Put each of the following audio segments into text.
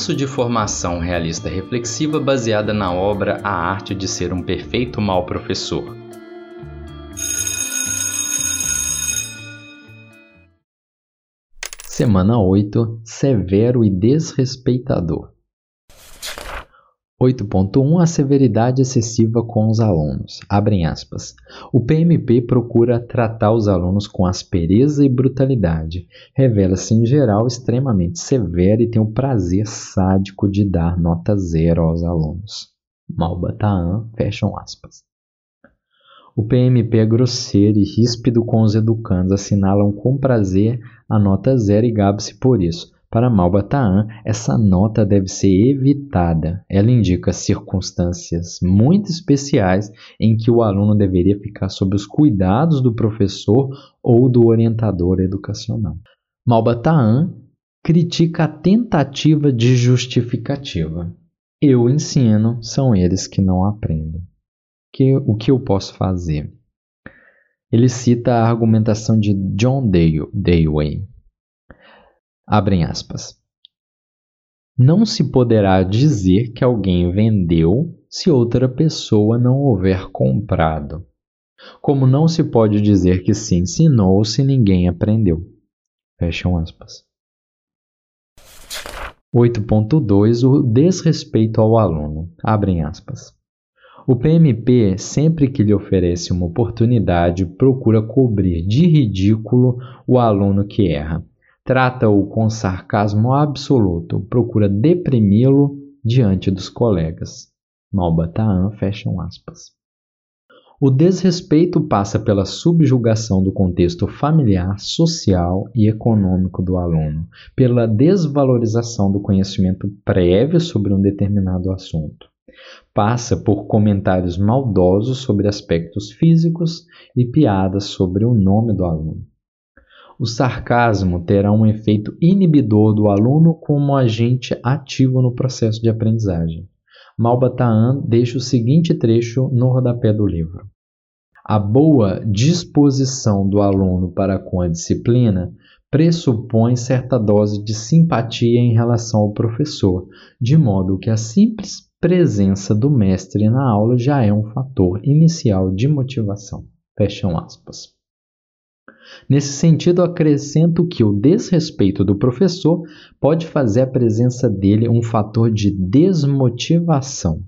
curso de formação realista reflexiva baseada na obra A Arte de Ser um Perfeito Mal Professor. Semana 8 Severo e desrespeitador. 8.1 A severidade excessiva com os alunos. Abrem aspas. O PMP procura tratar os alunos com aspereza e brutalidade. Revela-se, em geral, extremamente severo e tem o prazer sádico de dar nota zero aos alunos. Malbataan, fecham aspas. O PMP é grosseiro e ríspido com os educandos, assinalam com prazer a nota zero e gabe-se por isso para Malbataan, essa nota deve ser evitada. Ela indica circunstâncias muito especiais em que o aluno deveria ficar sob os cuidados do professor ou do orientador educacional. Malbataan critica a tentativa de justificativa. Eu ensino, são eles que não aprendem. Que, o que eu posso fazer? Ele cita a argumentação de John Dewey, Abrem aspas. Não se poderá dizer que alguém vendeu se outra pessoa não houver comprado. Como não se pode dizer que se ensinou se ninguém aprendeu. Fecham aspas. 8.2 O desrespeito ao aluno. Abrem aspas. O PMP, sempre que lhe oferece uma oportunidade, procura cobrir de ridículo o aluno que erra trata-o com sarcasmo absoluto, procura deprimi-lo diante dos colegas. Malbataan, fecham aspas. O desrespeito passa pela subjugação do contexto familiar, social e econômico do aluno, pela desvalorização do conhecimento prévio sobre um determinado assunto. Passa por comentários maldosos sobre aspectos físicos e piadas sobre o nome do aluno. O sarcasmo terá um efeito inibidor do aluno como agente ativo no processo de aprendizagem. Malbataan deixa o seguinte trecho no rodapé do livro. A boa disposição do aluno para com a disciplina pressupõe certa dose de simpatia em relação ao professor, de modo que a simples presença do mestre na aula já é um fator inicial de motivação. Fecham aspas. Nesse sentido, acrescento que o desrespeito do professor pode fazer a presença dele um fator de desmotivação.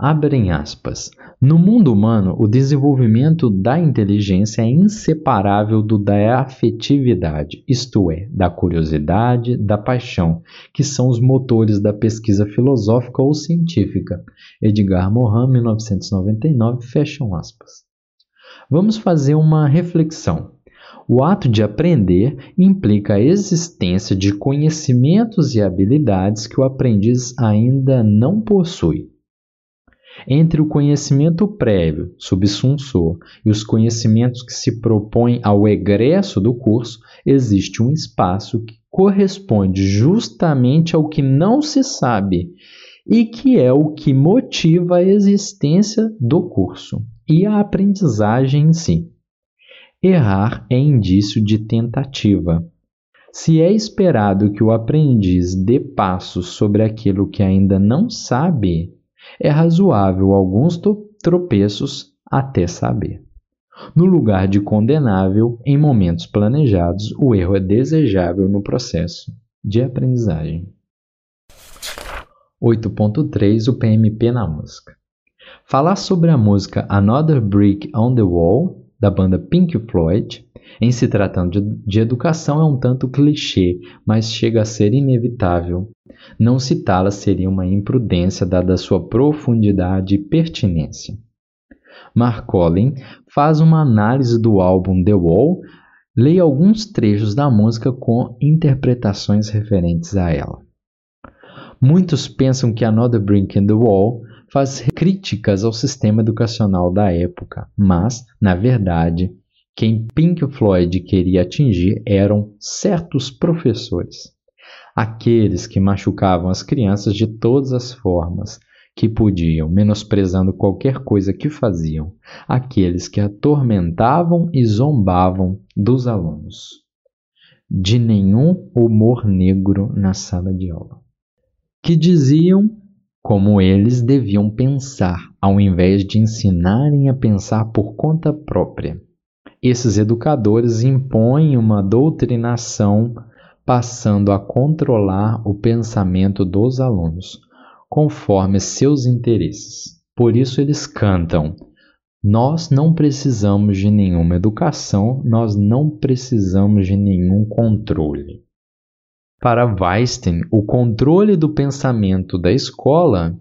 Abrem aspas. No mundo humano, o desenvolvimento da inteligência é inseparável do da afetividade, isto é, da curiosidade, da paixão, que são os motores da pesquisa filosófica ou científica. Edgar Morin, 1999, fecham aspas. Vamos fazer uma reflexão. O ato de aprender implica a existência de conhecimentos e habilidades que o aprendiz ainda não possui. Entre o conhecimento prévio, subsunsor, e os conhecimentos que se propõem ao egresso do curso, existe um espaço que corresponde justamente ao que não se sabe e que é o que motiva a existência do curso e a aprendizagem em si. Errar é indício de tentativa. Se é esperado que o aprendiz dê passos sobre aquilo que ainda não sabe, é razoável alguns tropeços até saber. No lugar de condenável, em momentos planejados, o erro é desejável no processo de aprendizagem. 8.3 O PMP na música. Falar sobre a música Another Brick on the Wall, da banda Pink Floyd, em se tratando de, de educação é um tanto clichê, mas chega a ser inevitável. Não citá-la seria uma imprudência, dada sua profundidade e pertinência. Mark Collin faz uma análise do álbum The Wall, leia alguns trechos da música com interpretações referentes a ela. Muitos pensam que Another Brick in the Wall faz críticas ao sistema educacional da época, mas, na verdade, quem Pink Floyd queria atingir eram certos professores. Aqueles que machucavam as crianças de todas as formas que podiam, menosprezando qualquer coisa que faziam, aqueles que atormentavam e zombavam dos alunos. de nenhum humor negro na sala de aula, que diziam como eles deviam pensar, ao invés de ensinarem a pensar por conta própria. Esses educadores impõem uma doutrinação passando a controlar o pensamento dos alunos, conforme seus interesses. Por isso eles cantam: Nós não precisamos de nenhuma educação, nós não precisamos de nenhum controle. Para Weinstein, o controle do pensamento da escola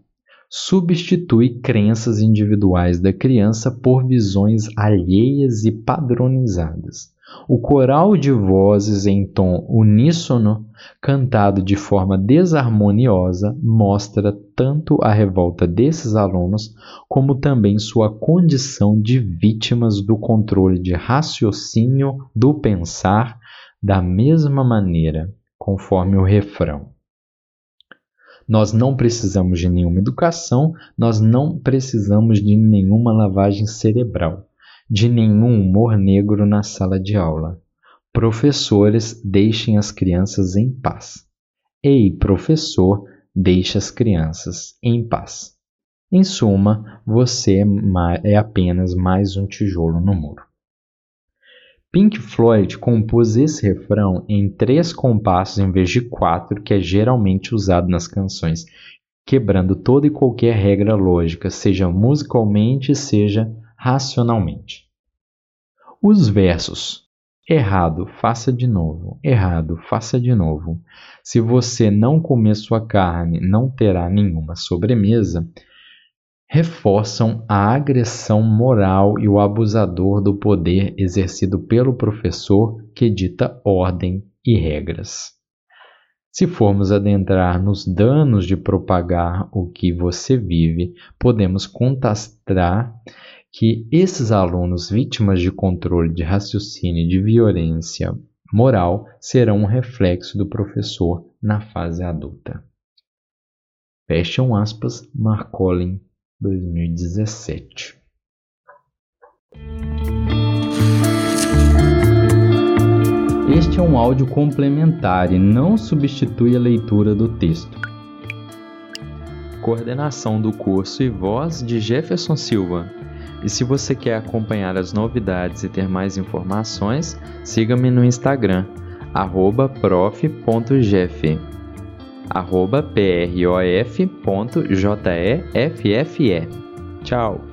substitui crenças individuais da criança por visões alheias e padronizadas. O coral de vozes em tom uníssono, cantado de forma desarmoniosa, mostra tanto a revolta desses alunos, como também sua condição de vítimas do controle de raciocínio do pensar da mesma maneira, conforme o refrão. Nós não precisamos de nenhuma educação, nós não precisamos de nenhuma lavagem cerebral, de nenhum humor negro na sala de aula. Professores, deixem as crianças em paz. Ei, professor, deixe as crianças em paz. Em suma, você é apenas mais um tijolo no muro. Pink Floyd compôs esse refrão em três compassos em vez de quatro, que é geralmente usado nas canções, quebrando toda e qualquer regra lógica, seja musicalmente, seja racionalmente. Os versos Errado, faça de novo. Errado, faça de novo. Se você não comer sua carne, não terá nenhuma sobremesa reforçam a agressão moral e o abusador do poder exercido pelo professor que dita ordem e regras. Se formos adentrar nos danos de propagar o que você vive, podemos constatar que esses alunos vítimas de controle de raciocínio e de violência moral serão um reflexo do professor na fase adulta. Fecham aspas, Marcolin 2017. Este é um áudio complementar e não substitui a leitura do texto. Coordenação do curso e voz de Jefferson Silva. E se você quer acompanhar as novidades e ter mais informações, siga-me no Instagram, prof.jeff arroba prof.jeffe. Tchau!